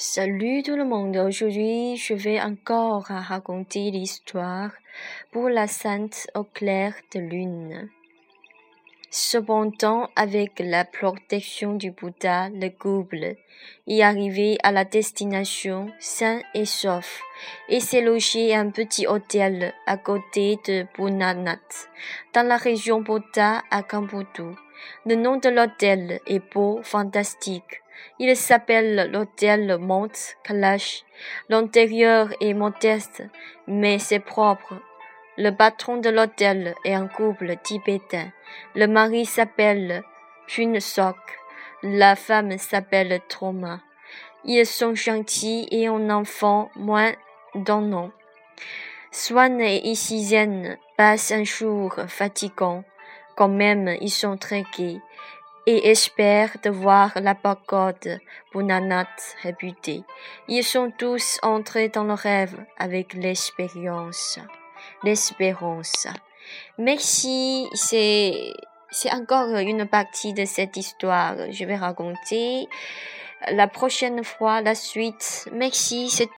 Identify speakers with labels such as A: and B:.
A: Salut tout le monde, aujourd'hui je vais encore raconter l'histoire pour la sainte au clair de lune. Cependant, avec la protection du Bouddha, le couple est arrivé à la destination sain et sauf et s'est logé à un petit hôtel à côté de Bunanat, dans la région Bouddha à Kampudu. Le nom de l'hôtel est beau, fantastique. Il s'appelle l'hôtel Mont Kalash. L'intérieur est modeste, mais c'est propre. Le patron de l'hôtel est un couple tibétain. Le mari s'appelle Pun Sok. La femme s'appelle Troma. Ils sont gentils et ont un enfant moins d'un an. Swan et Isizen passent un jour fatigant. Quand même, ils sont gais et espèrent de voir la pagode Bunanat réputée. Ils sont tous entrés dans le rêve avec l'expérience. L'espérance. Merci, c'est, c'est encore une partie de cette histoire. Je vais raconter la prochaine fois la suite. Merci, c'est